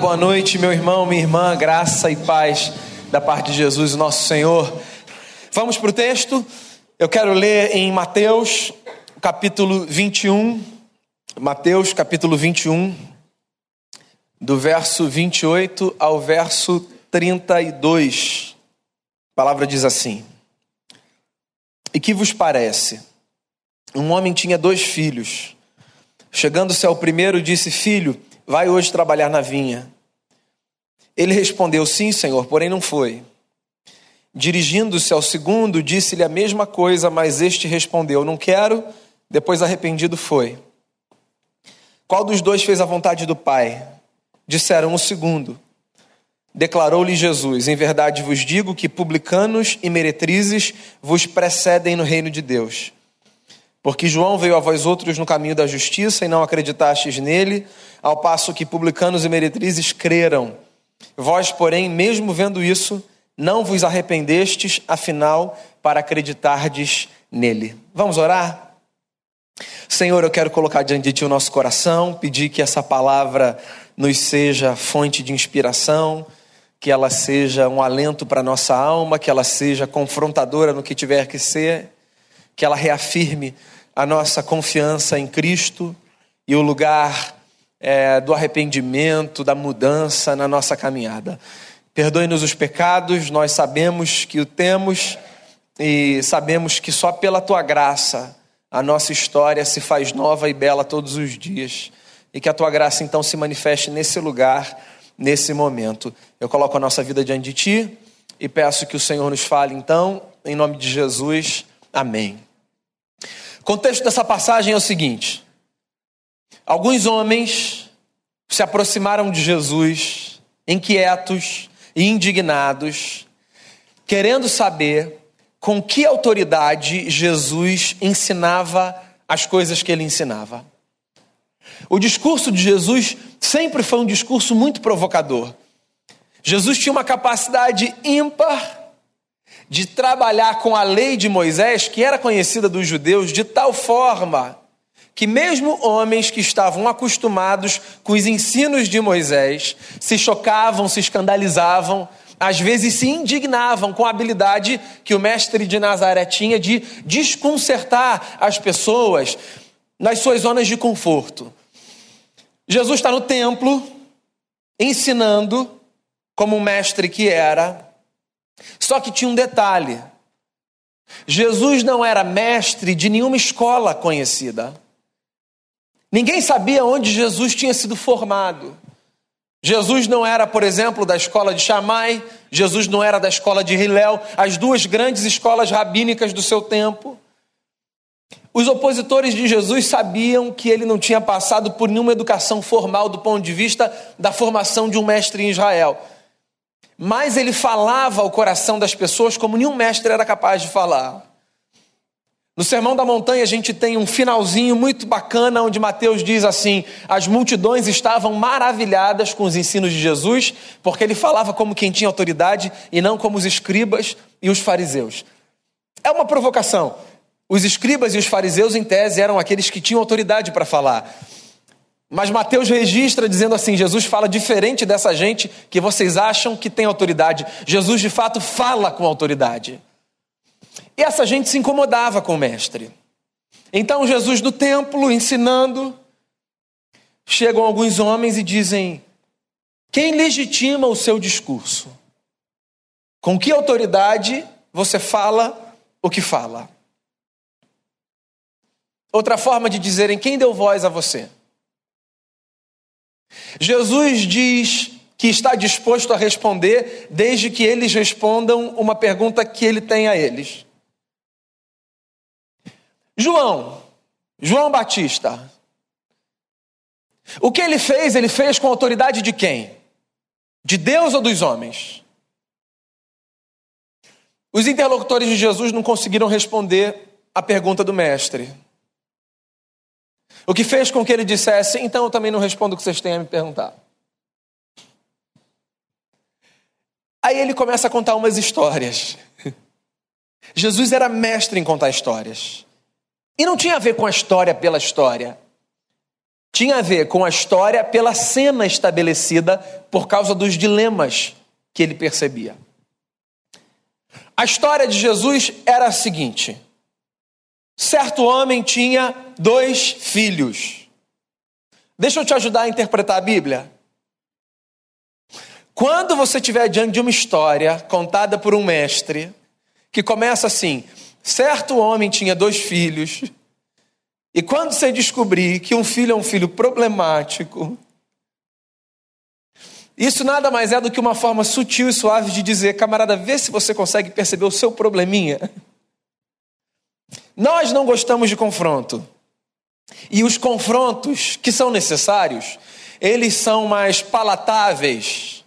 Boa noite, meu irmão, minha irmã, graça e paz da parte de Jesus, nosso Senhor. Vamos para o texto. Eu quero ler em Mateus, capítulo 21. Mateus, capítulo 21, do verso 28 ao verso 32. A palavra diz assim: E que vos parece? Um homem tinha dois filhos. Chegando-se ao primeiro, disse: Filho, Vai hoje trabalhar na vinha. Ele respondeu: Sim, senhor, porém não foi. Dirigindo-se ao segundo, disse-lhe a mesma coisa, mas este respondeu: Não quero. Depois, arrependido, foi. Qual dos dois fez a vontade do Pai? Disseram o segundo. Declarou-lhe Jesus: Em verdade vos digo que publicanos e meretrizes vos precedem no reino de Deus. Porque João veio a vós outros no caminho da justiça e não acreditastes nele, ao passo que publicanos e meretrizes creram. Vós, porém, mesmo vendo isso, não vos arrependestes, afinal, para acreditardes nele. Vamos orar? Senhor, eu quero colocar diante de Ti o nosso coração, pedir que essa palavra nos seja fonte de inspiração, que ela seja um alento para nossa alma, que ela seja confrontadora no que tiver que ser, que ela reafirme a nossa confiança em Cristo e o lugar é, do arrependimento, da mudança na nossa caminhada. Perdoe-nos os pecados, nós sabemos que o temos e sabemos que só pela tua graça a nossa história se faz nova e bela todos os dias. E que a tua graça então se manifeste nesse lugar, nesse momento. Eu coloco a nossa vida diante de ti e peço que o Senhor nos fale então, em nome de Jesus. Amém. O contexto dessa passagem é o seguinte: Alguns homens se aproximaram de Jesus, inquietos e indignados, querendo saber com que autoridade Jesus ensinava as coisas que ele ensinava. O discurso de Jesus sempre foi um discurso muito provocador. Jesus tinha uma capacidade ímpar de trabalhar com a lei de Moisés, que era conhecida dos judeus, de tal forma que mesmo homens que estavam acostumados com os ensinos de Moisés se chocavam, se escandalizavam, às vezes se indignavam com a habilidade que o mestre de Nazaré tinha de desconcertar as pessoas nas suas zonas de conforto. Jesus está no templo ensinando como um mestre que era, só que tinha um detalhe. Jesus não era mestre de nenhuma escola conhecida. Ninguém sabia onde Jesus tinha sido formado. Jesus não era, por exemplo, da escola de Shammai, Jesus não era da escola de Hillel, as duas grandes escolas rabínicas do seu tempo. Os opositores de Jesus sabiam que ele não tinha passado por nenhuma educação formal do ponto de vista da formação de um mestre em Israel. Mas ele falava ao coração das pessoas como nenhum mestre era capaz de falar. No Sermão da Montanha, a gente tem um finalzinho muito bacana, onde Mateus diz assim: as multidões estavam maravilhadas com os ensinos de Jesus, porque ele falava como quem tinha autoridade e não como os escribas e os fariseus. É uma provocação. Os escribas e os fariseus, em tese, eram aqueles que tinham autoridade para falar. Mas Mateus registra dizendo assim: Jesus fala diferente dessa gente que vocês acham que tem autoridade. Jesus, de fato, fala com autoridade. E essa gente se incomodava com o mestre. Então Jesus no templo ensinando, chegam alguns homens e dizem: Quem legitima o seu discurso? Com que autoridade você fala o que fala? Outra forma de dizerem: Quem deu voz a você? Jesus diz que está disposto a responder desde que eles respondam uma pergunta que ele tem a eles. João, João Batista, o que ele fez, ele fez com a autoridade de quem? De Deus ou dos homens? Os interlocutores de Jesus não conseguiram responder a pergunta do mestre. O que fez com que ele dissesse, então eu também não respondo o que vocês têm a me perguntar. Aí ele começa a contar umas histórias. Jesus era mestre em contar histórias. E não tinha a ver com a história pela história. tinha a ver com a história pela cena estabelecida por causa dos dilemas que ele percebia. A história de Jesus era a seguinte: certo homem tinha dois filhos. Deixa eu te ajudar a interpretar a Bíblia. Quando você estiver diante de uma história contada por um mestre, que começa assim: certo homem tinha dois filhos, e quando você descobrir que um filho é um filho problemático, isso nada mais é do que uma forma sutil e suave de dizer, camarada, vê se você consegue perceber o seu probleminha. Nós não gostamos de confronto. E os confrontos que são necessários, eles são mais palatáveis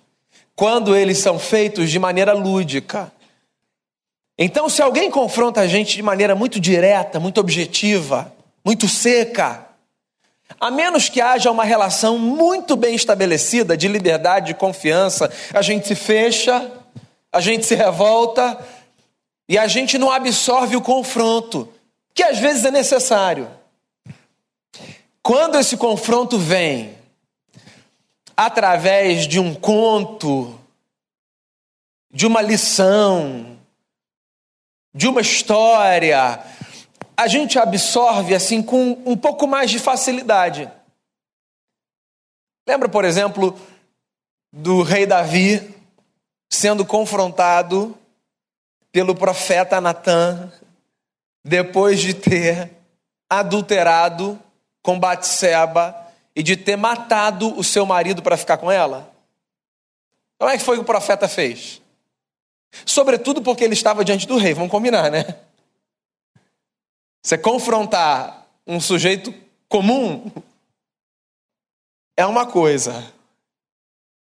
quando eles são feitos de maneira lúdica. Então, se alguém confronta a gente de maneira muito direta, muito objetiva, muito seca, a menos que haja uma relação muito bem estabelecida de liberdade, de confiança, a gente se fecha, a gente se revolta e a gente não absorve o confronto, que às vezes é necessário. Quando esse confronto vem através de um conto, de uma lição, de uma história, a gente absorve assim com um pouco mais de facilidade. Lembra, por exemplo, do rei Davi sendo confrontado pelo profeta Natan depois de ter adulterado com Batseba e de ter matado o seu marido para ficar com ela? Como é que foi que o profeta fez? Sobretudo porque ele estava diante do rei, vamos combinar, né? Você confrontar um sujeito comum é uma coisa.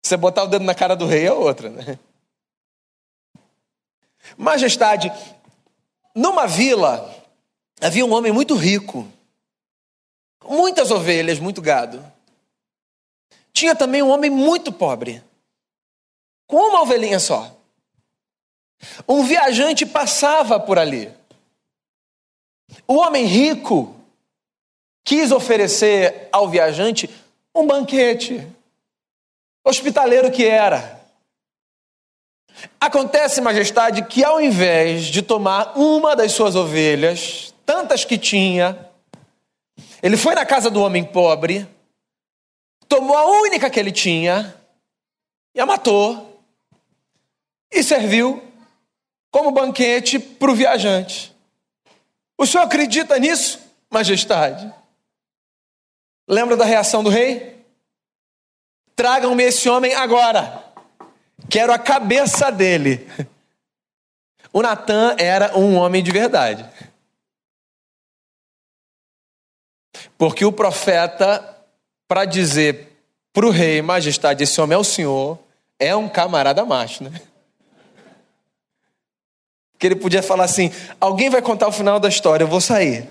Você botar o dedo na cara do rei é outra, né? Majestade, numa vila havia um homem muito rico, muitas ovelhas, muito gado. Tinha também um homem muito pobre, com uma ovelhinha só. Um viajante passava por ali. O homem rico quis oferecer ao viajante um banquete, hospitaleiro que era. Acontece, majestade, que ao invés de tomar uma das suas ovelhas, tantas que tinha, ele foi na casa do homem pobre, tomou a única que ele tinha e a matou e serviu como banquete para o viajante. O senhor acredita nisso, majestade? Lembra da reação do rei? Tragam-me esse homem agora. Quero a cabeça dele. O Natan era um homem de verdade. Porque o profeta, para dizer para o rei, majestade, esse homem é o senhor, é um camarada macho, né? Que ele podia falar assim: alguém vai contar o final da história, eu vou sair.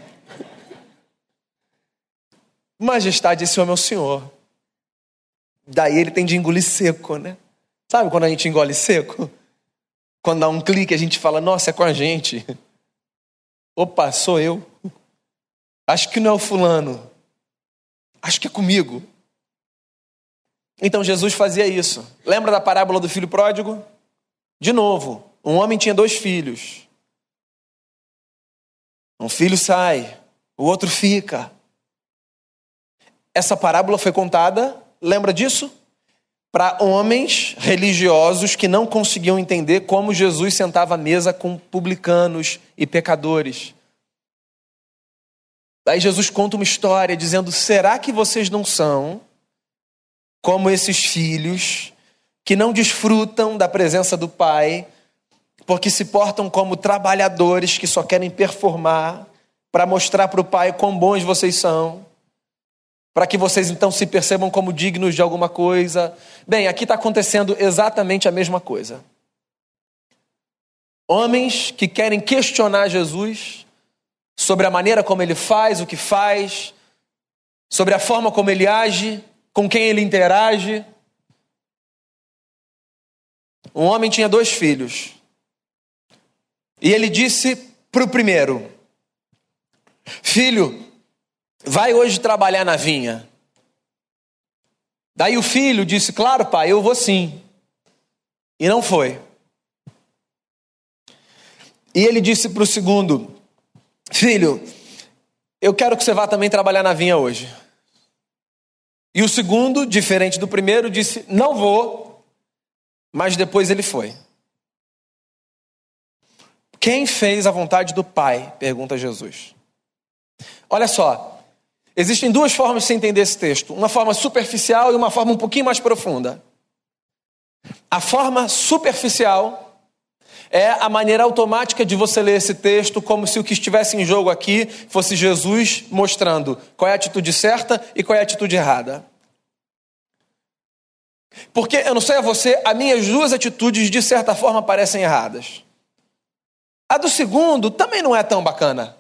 Majestade, esse homem é o Senhor. Daí ele tem de engolir seco, né? Sabe quando a gente engole seco? Quando dá um clique, a gente fala: Nossa, é com a gente. Opa, sou eu. Acho que não é o fulano. Acho que é comigo. Então Jesus fazia isso. Lembra da parábola do filho pródigo? De novo, um homem tinha dois filhos. Um filho sai, o outro fica. Essa parábola foi contada, lembra disso? Para homens religiosos que não conseguiam entender como Jesus sentava à mesa com publicanos e pecadores. Aí Jesus conta uma história dizendo: será que vocês não são como esses filhos que não desfrutam da presença do Pai porque se portam como trabalhadores que só querem performar para mostrar para o Pai quão bons vocês são, para que vocês então se percebam como dignos de alguma coisa. Bem, aqui está acontecendo exatamente a mesma coisa. Homens que querem questionar Jesus sobre a maneira como ele faz o que faz, sobre a forma como ele age, com quem ele interage. Um homem tinha dois filhos. E ele disse para o primeiro: Filho, vai hoje trabalhar na vinha. Daí o filho disse: Claro, pai, eu vou sim. E não foi. E ele disse para o segundo: Filho, eu quero que você vá também trabalhar na vinha hoje. E o segundo, diferente do primeiro, disse: Não vou. Mas depois ele foi. Quem fez a vontade do Pai? Pergunta Jesus. Olha só, existem duas formas de se entender esse texto: uma forma superficial e uma forma um pouquinho mais profunda. A forma superficial é a maneira automática de você ler esse texto como se o que estivesse em jogo aqui fosse Jesus mostrando qual é a atitude certa e qual é a atitude errada. Porque eu não sei a você, as minhas duas atitudes de certa forma parecem erradas. A do segundo também não é tão bacana.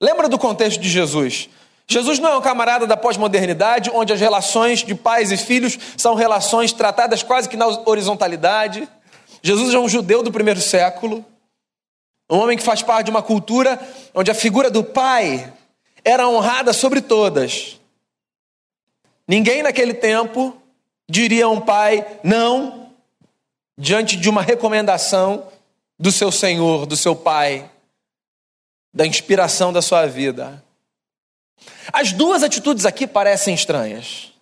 Lembra do contexto de Jesus? Jesus não é um camarada da pós-modernidade, onde as relações de pais e filhos são relações tratadas quase que na horizontalidade. Jesus é um judeu do primeiro século, um homem que faz parte de uma cultura onde a figura do pai era honrada sobre todas. Ninguém naquele tempo diria a um pai não diante de uma recomendação do seu Senhor, do seu pai, da inspiração da sua vida. As duas atitudes aqui parecem estranhas.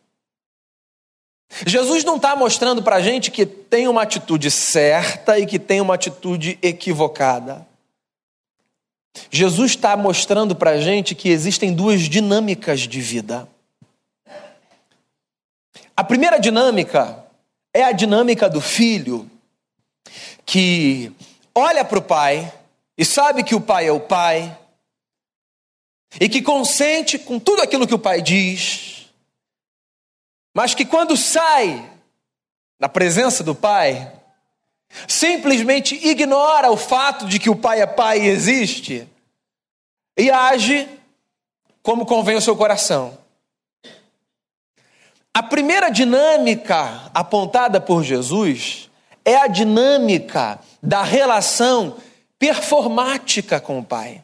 Jesus não está mostrando para a gente que tem uma atitude certa e que tem uma atitude equivocada. Jesus está mostrando para a gente que existem duas dinâmicas de vida. A primeira dinâmica é a dinâmica do filho que olha para o pai e sabe que o pai é o pai e que consente com tudo aquilo que o pai diz mas que quando sai da presença do Pai, simplesmente ignora o fato de que o Pai é Pai e existe e age como convém o seu coração. A primeira dinâmica apontada por Jesus é a dinâmica da relação performática com o Pai.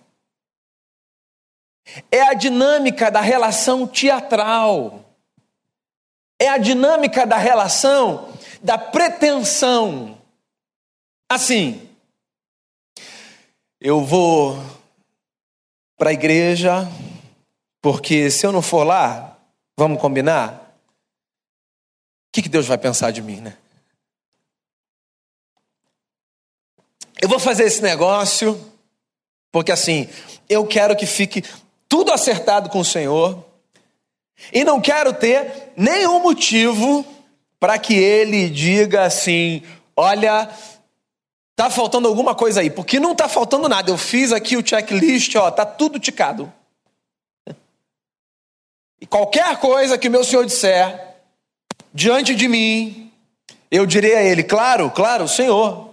É a dinâmica da relação teatral é a dinâmica da relação da pretensão. Assim, eu vou para a igreja, porque se eu não for lá, vamos combinar? O que, que Deus vai pensar de mim, né? Eu vou fazer esse negócio, porque assim, eu quero que fique tudo acertado com o Senhor. E não quero ter nenhum motivo para que ele diga assim: olha, tá faltando alguma coisa aí, porque não tá faltando nada. Eu fiz aqui o checklist, ó, tá tudo ticado. E qualquer coisa que o meu senhor disser diante de mim, eu direi a ele: claro, claro, Senhor.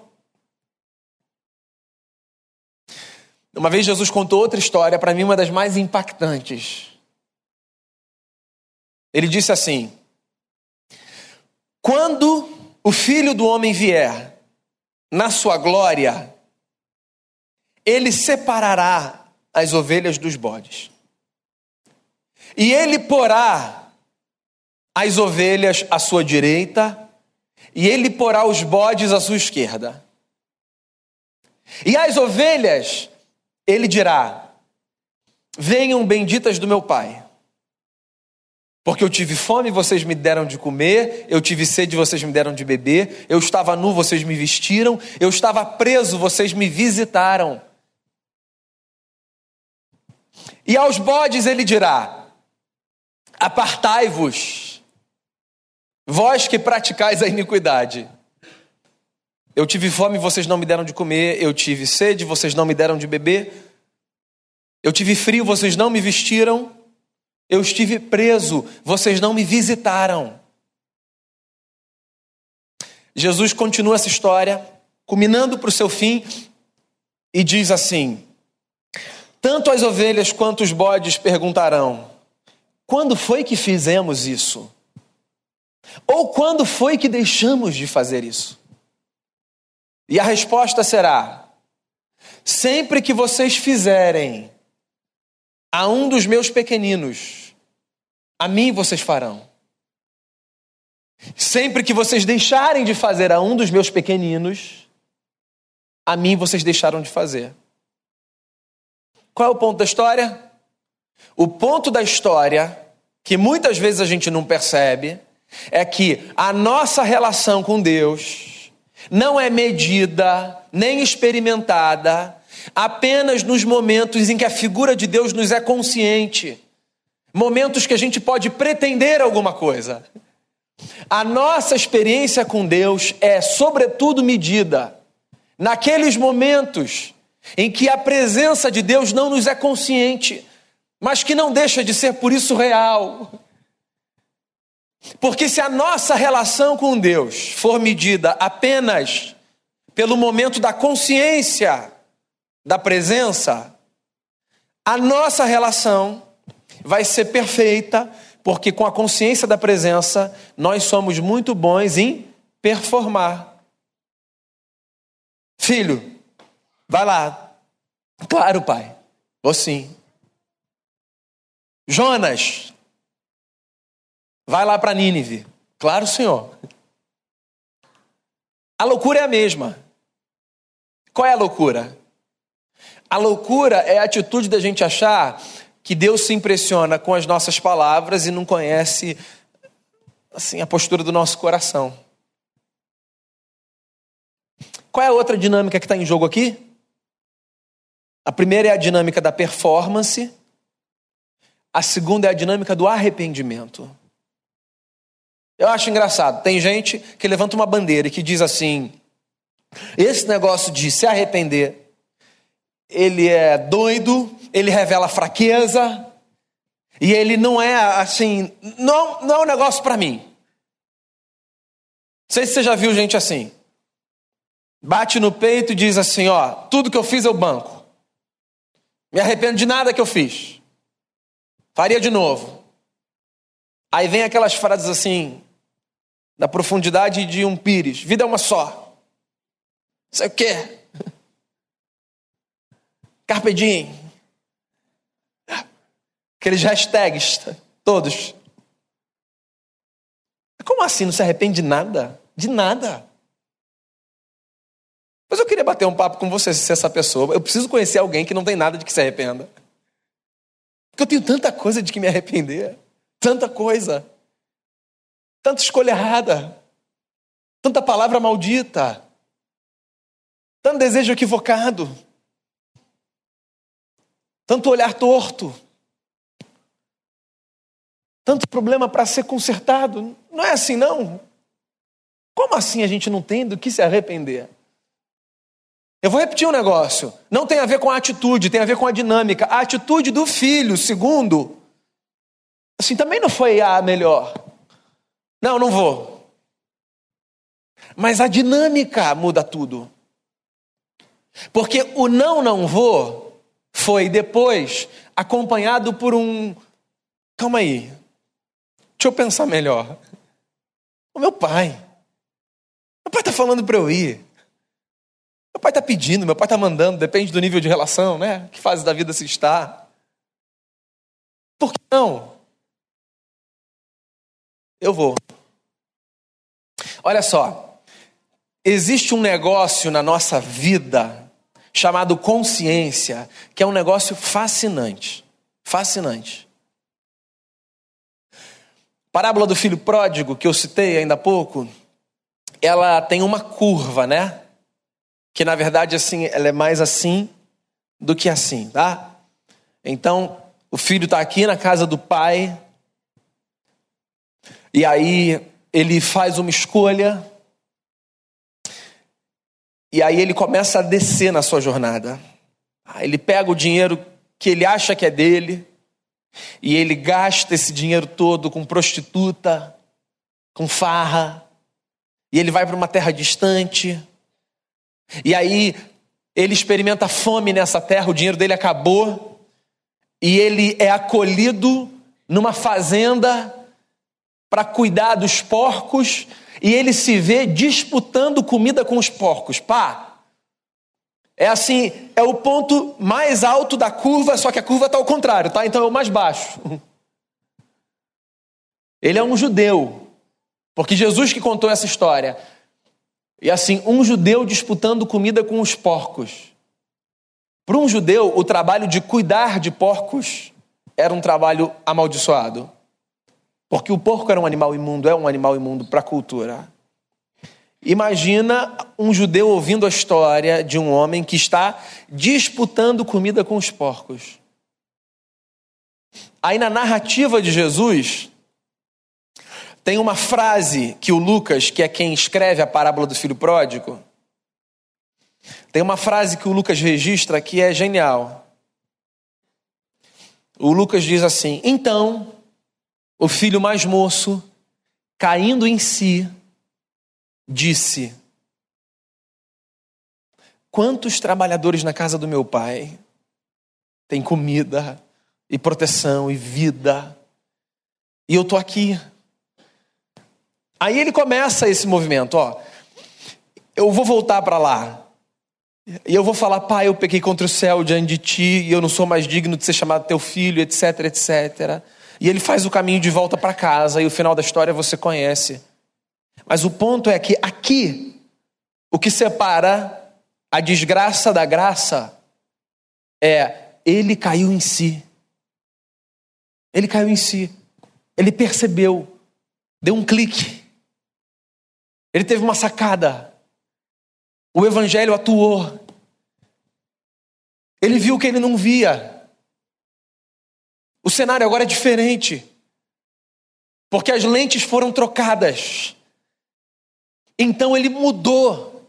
Uma vez Jesus contou outra história, para mim, uma das mais impactantes. Ele disse assim: Quando o filho do homem vier na sua glória, ele separará as ovelhas dos bodes. E ele porá as ovelhas à sua direita, e ele porá os bodes à sua esquerda. E as ovelhas, ele dirá: Venham benditas do meu Pai porque eu tive fome, vocês me deram de comer, eu tive sede, vocês me deram de beber, eu estava nu, vocês me vestiram, eu estava preso, vocês me visitaram. E aos bodes ele dirá: Apartai-vos, vós que praticais a iniquidade. Eu tive fome, vocês não me deram de comer, eu tive sede, vocês não me deram de beber, eu tive frio, vocês não me vestiram. Eu estive preso, vocês não me visitaram. Jesus continua essa história, culminando para o seu fim, e diz assim: Tanto as ovelhas quanto os bodes perguntarão: Quando foi que fizemos isso? Ou quando foi que deixamos de fazer isso? E a resposta será: Sempre que vocês fizerem a um dos meus pequeninos, a mim vocês farão. Sempre que vocês deixarem de fazer a um dos meus pequeninos, a mim vocês deixaram de fazer. Qual é o ponto da história? O ponto da história, que muitas vezes a gente não percebe, é que a nossa relação com Deus não é medida nem experimentada apenas nos momentos em que a figura de Deus nos é consciente, momentos que a gente pode pretender alguma coisa. A nossa experiência com Deus é, sobretudo, medida naqueles momentos em que a presença de Deus não nos é consciente, mas que não deixa de ser por isso real. Porque se a nossa relação com Deus for medida apenas pelo momento da consciência da presença, a nossa relação vai ser perfeita, porque com a consciência da presença, nós somos muito bons em performar. Filho, vai lá. Claro, pai. Vou sim. Jonas, vai lá para Nínive. Claro, senhor. A loucura é a mesma. Qual é a loucura? A loucura é a atitude da gente achar que Deus se impressiona com as nossas palavras e não conhece assim a postura do nosso coração. Qual é a outra dinâmica que está em jogo aqui? A primeira é a dinâmica da performance, a segunda é a dinâmica do arrependimento. Eu acho engraçado, tem gente que levanta uma bandeira e que diz assim: esse negócio de se arrepender ele é doido, ele revela fraqueza, e ele não é assim, não, não é um negócio para mim. Não sei se você já viu gente assim. Bate no peito e diz assim: Ó, tudo que eu fiz eu banco. Me arrependo de nada que eu fiz. Faria de novo. Aí vem aquelas frases assim, da profundidade de um pires: vida é uma só. Sei o quê? Carpe diem. Aqueles hashtags, todos. Como assim? Não se arrepende de nada? De nada. Mas eu queria bater um papo com você, se essa pessoa. Eu preciso conhecer alguém que não tem nada de que se arrependa. Porque eu tenho tanta coisa de que me arrepender. Tanta coisa. Tanta escolha errada. Tanta palavra maldita. Tanto desejo equivocado tanto olhar torto, tanto problema para ser consertado. Não é assim, não. Como assim a gente não tem do que se arrepender? Eu vou repetir um negócio. Não tem a ver com a atitude, tem a ver com a dinâmica. A atitude do filho, segundo, assim, também não foi a melhor. Não, não vou. Mas a dinâmica muda tudo. Porque o não, não vou foi depois acompanhado por um. Calma aí, deixa eu pensar melhor. O meu pai. Meu pai está falando para eu ir. Meu pai está pedindo, meu pai está mandando, depende do nível de relação, né? Que fase da vida se está. Por que não? Eu vou. Olha só, existe um negócio na nossa vida chamado consciência, que é um negócio fascinante. Fascinante. Parábola do filho pródigo, que eu citei ainda há pouco, ela tem uma curva, né? Que na verdade assim, ela é mais assim do que assim, tá? Então, o filho está aqui na casa do pai, e aí ele faz uma escolha, e aí ele começa a descer na sua jornada. Ele pega o dinheiro que ele acha que é dele e ele gasta esse dinheiro todo com prostituta, com farra. E ele vai para uma terra distante. E aí ele experimenta fome nessa terra, o dinheiro dele acabou. E ele é acolhido numa fazenda para cuidar dos porcos e ele se vê disputando comida com os porcos. Pá! É assim, é o ponto mais alto da curva, só que a curva está ao contrário, tá? Então é o mais baixo. Ele é um judeu, Porque Jesus que contou essa história. E assim, um judeu disputando comida com os porcos. Para um judeu, o trabalho de cuidar de porcos era um trabalho amaldiçoado. Porque o porco era um animal imundo, é um animal imundo para a cultura. Imagina um judeu ouvindo a história de um homem que está disputando comida com os porcos. Aí na narrativa de Jesus, tem uma frase que o Lucas, que é quem escreve a parábola do filho pródigo, tem uma frase que o Lucas registra que é genial. O Lucas diz assim: Então, o filho mais moço, caindo em si, disse: Quantos trabalhadores na casa do meu pai têm comida e proteção e vida, e eu estou aqui. Aí ele começa esse movimento, ó. Eu vou voltar para lá. E eu vou falar, pai, eu pequei contra o céu diante de ti, e eu não sou mais digno de ser chamado teu filho, etc, etc. E ele faz o caminho de volta para casa, e o final da história você conhece. Mas o ponto é que aqui, o que separa a desgraça da graça é ele caiu em si. Ele caiu em si. Ele percebeu. Deu um clique. Ele teve uma sacada. O evangelho atuou. Ele viu o que ele não via. O cenário agora é diferente. Porque as lentes foram trocadas. Então ele mudou.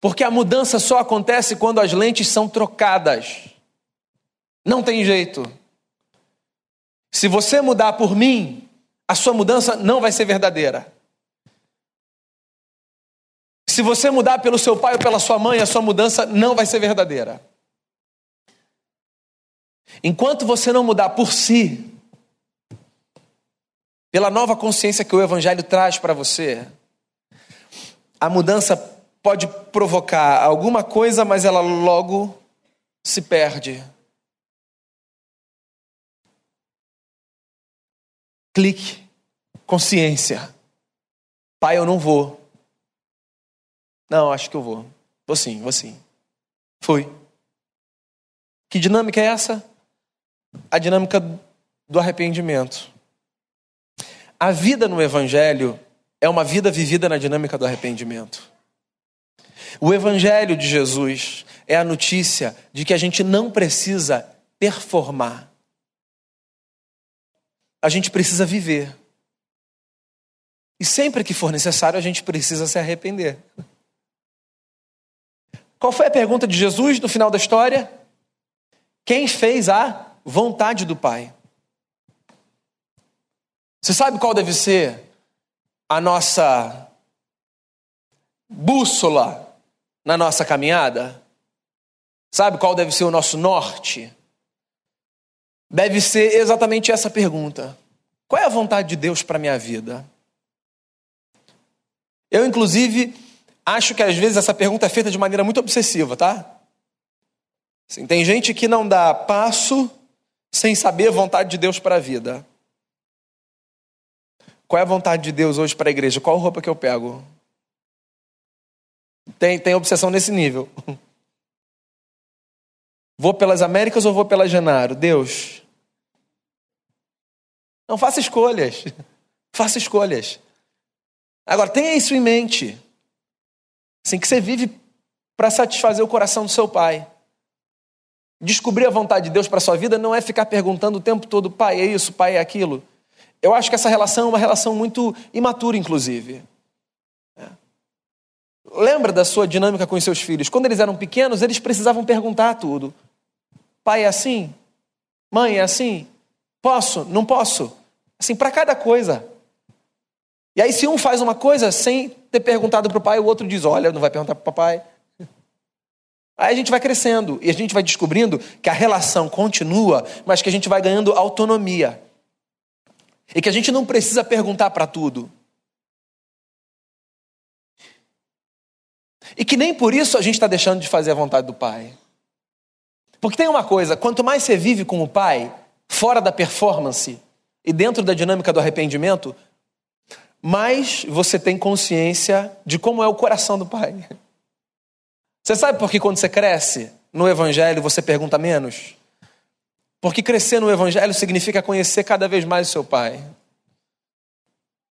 Porque a mudança só acontece quando as lentes são trocadas. Não tem jeito. Se você mudar por mim, a sua mudança não vai ser verdadeira. Se você mudar pelo seu pai ou pela sua mãe, a sua mudança não vai ser verdadeira. Enquanto você não mudar por si, pela nova consciência que o Evangelho traz para você, a mudança pode provocar alguma coisa, mas ela logo se perde. Clique, consciência. Pai, eu não vou. Não, acho que eu vou. Vou sim, vou sim. Fui. Que dinâmica é essa? A dinâmica do arrependimento. A vida no Evangelho é uma vida vivida na dinâmica do arrependimento. O Evangelho de Jesus é a notícia de que a gente não precisa performar. A gente precisa viver. E sempre que for necessário, a gente precisa se arrepender. Qual foi a pergunta de Jesus no final da história? Quem fez a vontade do Pai? Você sabe qual deve ser a nossa bússola na nossa caminhada? Sabe qual deve ser o nosso norte? Deve ser exatamente essa pergunta: Qual é a vontade de Deus para minha vida? Eu, inclusive, acho que às vezes essa pergunta é feita de maneira muito obsessiva, tá? Assim, tem gente que não dá passo sem saber a vontade de Deus para a vida. Qual é a vontade de Deus hoje para a igreja? Qual roupa que eu pego? Tem, tem obsessão nesse nível. Vou pelas Américas ou vou pela Genaro? Deus. Não faça escolhas. Faça escolhas. Agora, tenha isso em mente. Assim que você vive para satisfazer o coração do seu pai. Descobrir a vontade de Deus para sua vida não é ficar perguntando o tempo todo, pai, é isso, pai, é aquilo. Eu acho que essa relação é uma relação muito imatura, inclusive. É. Lembra da sua dinâmica com os seus filhos? Quando eles eram pequenos, eles precisavam perguntar tudo. Pai é assim? Mãe é assim? Posso? Não posso? Assim, para cada coisa. E aí, se um faz uma coisa sem ter perguntado para o pai, o outro diz: Olha, não vai perguntar para o papai. Aí a gente vai crescendo e a gente vai descobrindo que a relação continua, mas que a gente vai ganhando autonomia. E que a gente não precisa perguntar para tudo. E que nem por isso a gente está deixando de fazer a vontade do Pai. Porque tem uma coisa: quanto mais você vive com o Pai, fora da performance e dentro da dinâmica do arrependimento, mais você tem consciência de como é o coração do Pai. Você sabe por que quando você cresce no Evangelho você pergunta menos? Porque crescer no Evangelho significa conhecer cada vez mais o seu Pai.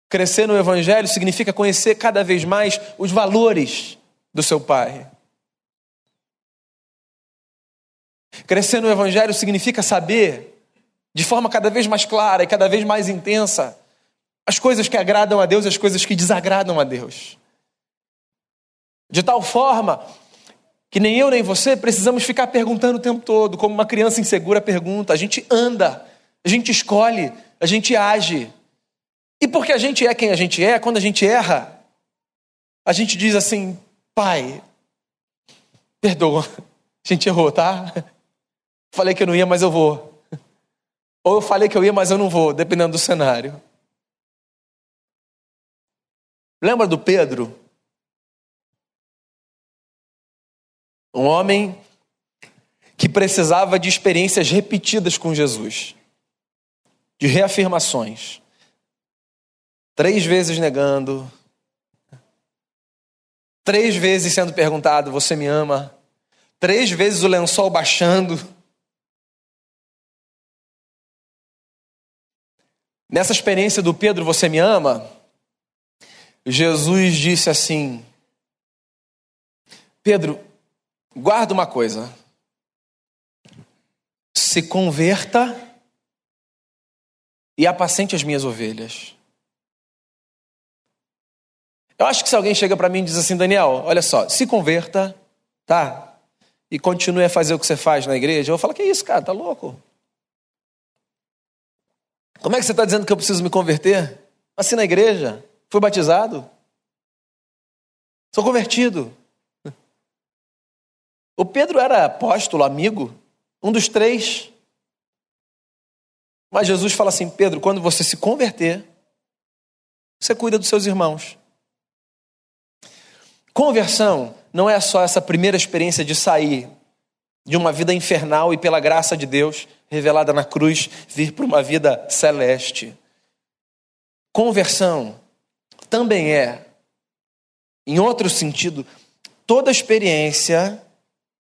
Crescer no Evangelho significa conhecer cada vez mais os valores do seu Pai. Crescer no Evangelho significa saber, de forma cada vez mais clara e cada vez mais intensa, as coisas que agradam a Deus e as coisas que desagradam a Deus. De tal forma que nem eu nem você precisamos ficar perguntando o tempo todo, como uma criança insegura pergunta. A gente anda, a gente escolhe, a gente age. E porque a gente é quem a gente é, quando a gente erra, a gente diz assim: Pai, perdoa, a gente errou, tá? Falei que eu não ia, mas eu vou. Ou eu falei que eu ia, mas eu não vou, dependendo do cenário. Lembra do Pedro? Um homem que precisava de experiências repetidas com Jesus, de reafirmações. Três vezes negando, três vezes sendo perguntado: Você me ama? Três vezes o lençol baixando. Nessa experiência do Pedro, você me ama? Jesus disse assim: Pedro, guarda uma coisa. Se converta e apacente as minhas ovelhas. Eu acho que se alguém chega para mim e diz assim, Daniel, olha só, se converta, tá? E continue a fazer o que você faz na igreja, eu falar, que isso, cara, tá louco? Como é que você está dizendo que eu preciso me converter? Assim na igreja, fui batizado, sou convertido. O Pedro era apóstolo, amigo, um dos três. Mas Jesus fala assim: Pedro, quando você se converter, você cuida dos seus irmãos. Conversão não é só essa primeira experiência de sair de uma vida infernal e, pela graça de Deus, revelada na cruz, vir para uma vida celeste. Conversão também é, em outro sentido, toda experiência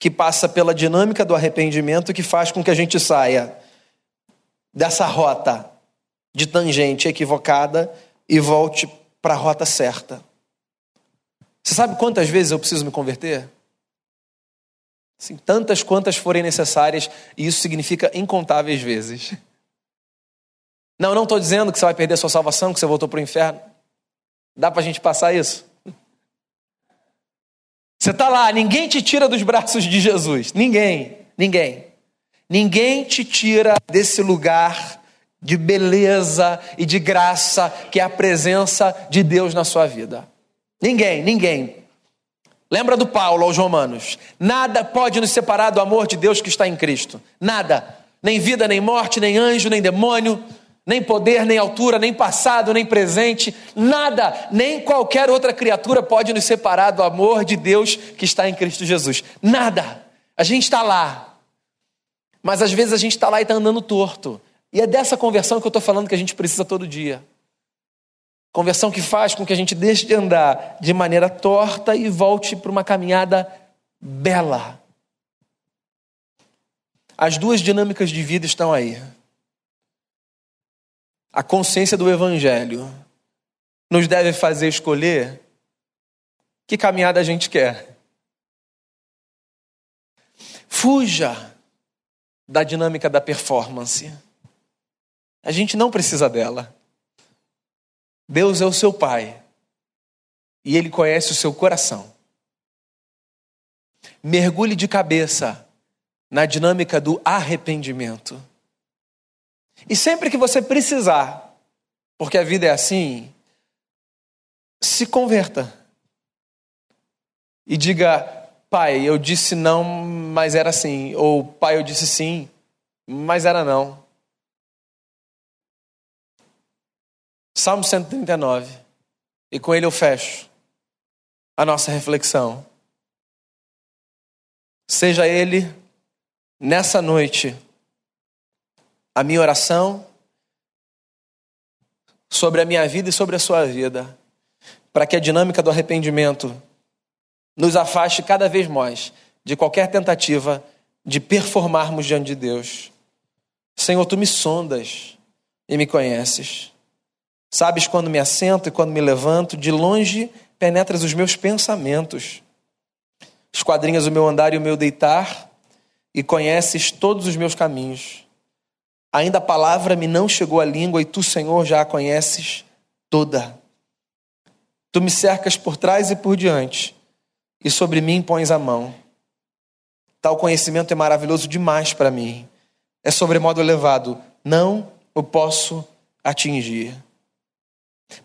que passa pela dinâmica do arrependimento que faz com que a gente saia dessa rota de tangente equivocada e volte para a rota certa. Você sabe quantas vezes eu preciso me converter? Assim, tantas quantas forem necessárias, e isso significa incontáveis vezes. Não, não estou dizendo que você vai perder sua salvação, que você voltou para o inferno. Dá para a gente passar isso? Você está lá, ninguém te tira dos braços de Jesus. Ninguém, ninguém. Ninguém te tira desse lugar de beleza e de graça que é a presença de Deus na sua vida. Ninguém, ninguém. Lembra do Paulo aos Romanos: nada pode nos separar do amor de Deus que está em Cristo. Nada. Nem vida, nem morte, nem anjo, nem demônio, nem poder, nem altura, nem passado, nem presente, nada, nem qualquer outra criatura pode nos separar do amor de Deus que está em Cristo Jesus. Nada. A gente está lá. Mas às vezes a gente está lá e está andando torto. E é dessa conversão que eu estou falando que a gente precisa todo dia. Conversão que faz com que a gente deixe de andar de maneira torta e volte para uma caminhada bela. As duas dinâmicas de vida estão aí. A consciência do Evangelho nos deve fazer escolher que caminhada a gente quer. Fuja da dinâmica da performance. A gente não precisa dela. Deus é o seu Pai e Ele conhece o seu coração. Mergulhe de cabeça na dinâmica do arrependimento. E sempre que você precisar, porque a vida é assim, se converta. E diga, pai, eu disse não, mas era sim. Ou pai, eu disse sim, mas era não. Salmo 139. E com ele eu fecho a nossa reflexão. Seja ele nessa noite a minha oração, sobre a minha vida e sobre a sua vida, para que a dinâmica do arrependimento nos afaste cada vez mais de qualquer tentativa de performarmos diante de Deus. Senhor, tu me sondas e me conheces. Sabes quando me assento e quando me levanto, de longe penetras os meus pensamentos. Esquadrinhas o meu andar e o meu deitar e conheces todos os meus caminhos. Ainda a palavra me não chegou à língua e tu, Senhor, já a conheces toda. Tu me cercas por trás e por diante e sobre mim pões a mão. Tal conhecimento é maravilhoso demais para mim. É sobremodo elevado. Não o posso atingir.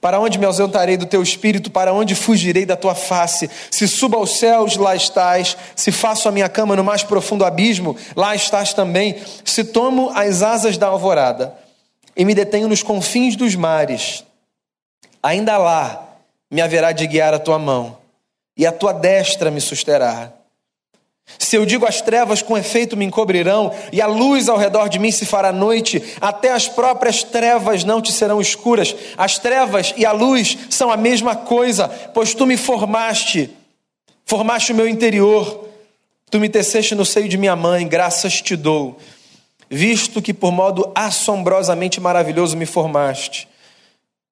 Para onde me ausentarei do teu espírito? Para onde fugirei da tua face? Se subo aos céus, lá estás. Se faço a minha cama no mais profundo abismo, lá estás também. Se tomo as asas da alvorada e me detenho nos confins dos mares, ainda lá me haverá de guiar a tua mão e a tua destra me susterá. Se eu digo as trevas com efeito me encobrirão, e a luz ao redor de mim se fará noite, até as próprias trevas não te serão escuras. As trevas e a luz são a mesma coisa, pois tu me formaste, formaste o meu interior, tu me teceste no seio de minha mãe, graças te dou, visto que por modo assombrosamente maravilhoso me formaste.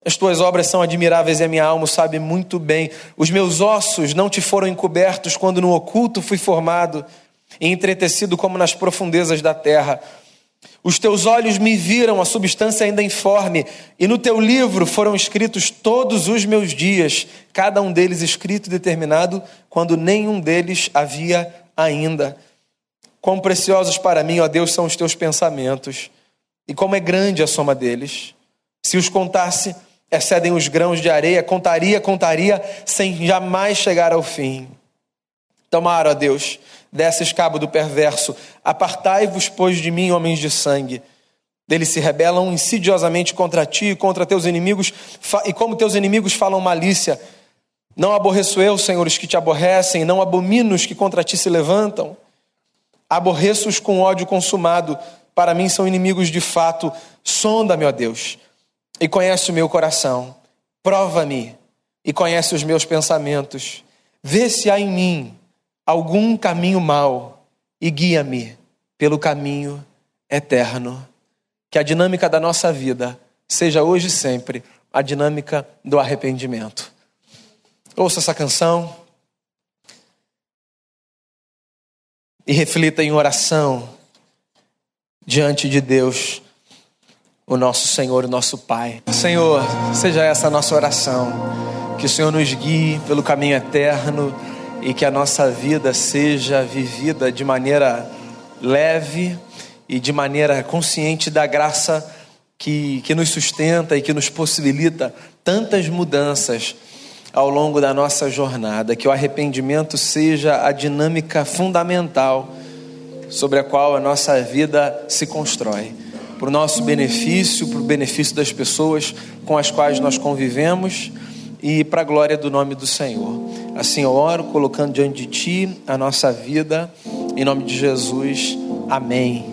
As tuas obras são admiráveis e a minha alma sabe muito bem. Os meus ossos não te foram encobertos quando no oculto fui formado e entretecido como nas profundezas da terra. Os teus olhos me viram a substância ainda informe, e no teu livro foram escritos todos os meus dias, cada um deles escrito e determinado, quando nenhum deles havia ainda. Quão preciosos para mim, ó Deus, são os teus pensamentos, e como é grande a soma deles. Se os contasse, excedem os grãos de areia, contaria, contaria, sem jamais chegar ao fim. Tomara, ó Deus, desses cabo do perverso, apartai-vos, pois, de mim, homens de sangue. Deles se rebelam insidiosamente contra ti e contra teus inimigos, e como teus inimigos falam malícia. Não aborreço eu, senhores, que te aborrecem, não abomino os que contra ti se levantam. Aborreço-os com ódio consumado, para mim são inimigos de fato. Sonda-me, ó Deus e conhece o meu coração. Prova-me e conhece os meus pensamentos. Vê se há em mim algum caminho mau e guia-me pelo caminho eterno. Que a dinâmica da nossa vida seja hoje e sempre a dinâmica do arrependimento. Ouça essa canção e reflita em oração diante de Deus o nosso Senhor, o nosso Pai. Senhor, seja essa a nossa oração, que o Senhor nos guie pelo caminho eterno e que a nossa vida seja vivida de maneira leve e de maneira consciente da graça que, que nos sustenta e que nos possibilita tantas mudanças ao longo da nossa jornada, que o arrependimento seja a dinâmica fundamental sobre a qual a nossa vida se constrói para o nosso benefício, para o benefício das pessoas com as quais nós convivemos e para a glória do nome do Senhor. Assim eu oro, colocando diante de Ti a nossa vida, em nome de Jesus. Amém.